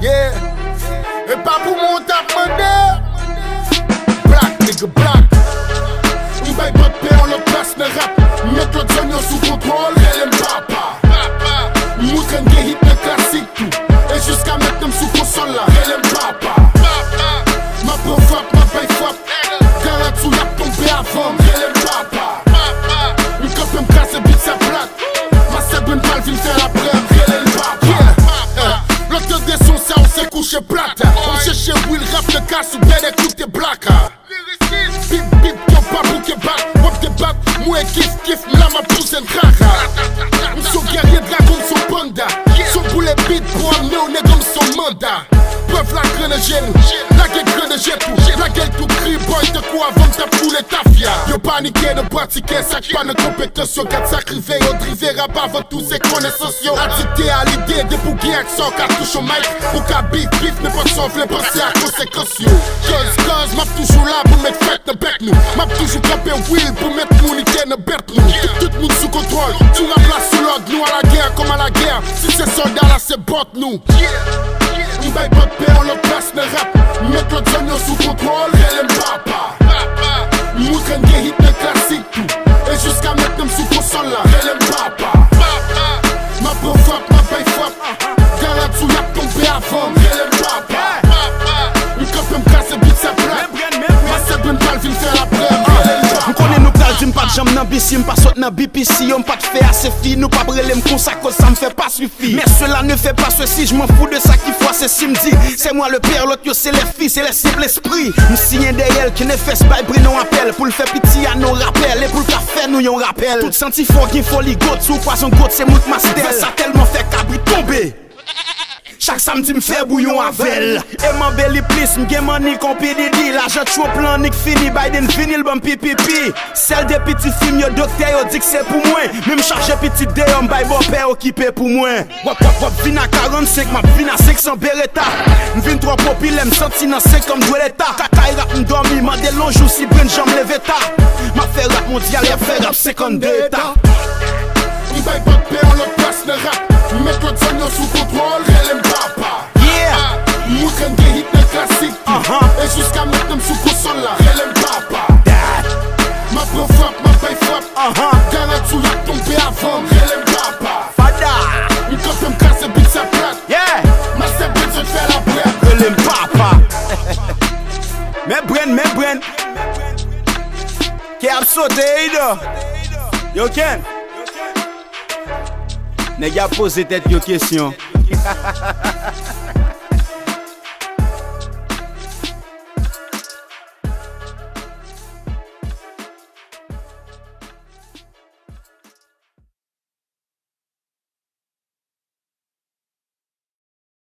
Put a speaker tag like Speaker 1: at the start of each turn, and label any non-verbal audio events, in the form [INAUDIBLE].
Speaker 1: Yeah. Et pas pour mon tape Black, nigga, black. On baille pas de on le place, mais rap. Mettre l'autre zone sous contrôle, elle aime papa. Moutren des hits, de classique tout. Et jusqu'à maintenant sous console là, elle aime papa. On cherchait Will rap le casse ou bien écouter Black. Bip bip, yo pas bouquet back, wop des back, moi kiff kiff, là ma pousse un crack. Son guerrier dragon, son panda, son boulet beat pour amener au nez comme son mandat. Peuvent la grenagène, la gueule grenagène tout, la gueule tout cri, boy de quoi avant de poulet tafia. Yo paniqué de pratiquer, sac pas de compétence, yo quatre sacrifiés, yo drivé rabat avant tous ces connaissances, yo addicté à l'idée de bouger son cartouche au mic, pour qu'à bif bif, mais pas sans voler penser à conséquences, yo. Cause, cause, m'a toujours là pour mettre fête de bec nous, m'a toujours campé will pour mettre mon idée de bête nous. Tout le monde sous contrôle, tout la place sous l'ordre, nous à la guerre comme à la guerre, si c'est soldat là c'est bot nous. Paix, on le place, mais rap. Mettre l'autre zone sous contrôle, elle aime papa. Moutren des hits, de classique tout. Et jusqu'à maintenant sous console là, elle aime papa. Ma pro frappe, ma paye frappe. Garantie, sous y'a tombé avant,
Speaker 2: jam nan bisi, m pa sot nan BPC Yo m pa te fe ase fi, nou pa brele m kon sa cause ça me fait pas suffit Mais cela ne fait pas ceci, je m'en fous de ça qui fois c'est si dit. C'est moi le père, l'autre yo c'est les filles, c'est les cibles esprit M signé derrière qui ne fait pas bri non appel. Pour le faire piti à nos rappels et pour le faire nous yon rappel. Tout senti fort qui folie gote, sous poisson gote c'est mout mastel Ça tellement fait cabri Chak samdi m fè bouyon avèl Eman beli plis, m gen mani kompi didi La jat chou plan nik fini, Biden vinil bom pipipi Sel de piti film yo dokte yo dik se pou mwen Mim chache piti deyon bay bo pe okipe pou mwen Wap wap wap vina 45, map vina 600 bereta M vin tro popile, m senti nan se kom dwe leta Kakay rap m domi, mande lonjou si brin jom leveta Ma fè rap mondial, ya fè rap
Speaker 1: sekon de eta Dere tou lak tombe avan Relem papa [LAUGHS]
Speaker 2: Fada.
Speaker 1: M kase m kase bit se
Speaker 2: pret
Speaker 1: Mè se bit se fè la bret
Speaker 2: Relem papa. Mè bren, mè bren Kè ap sote yi do Yo ken? Nè gya pose tèt yo kesyon [LAUGHS]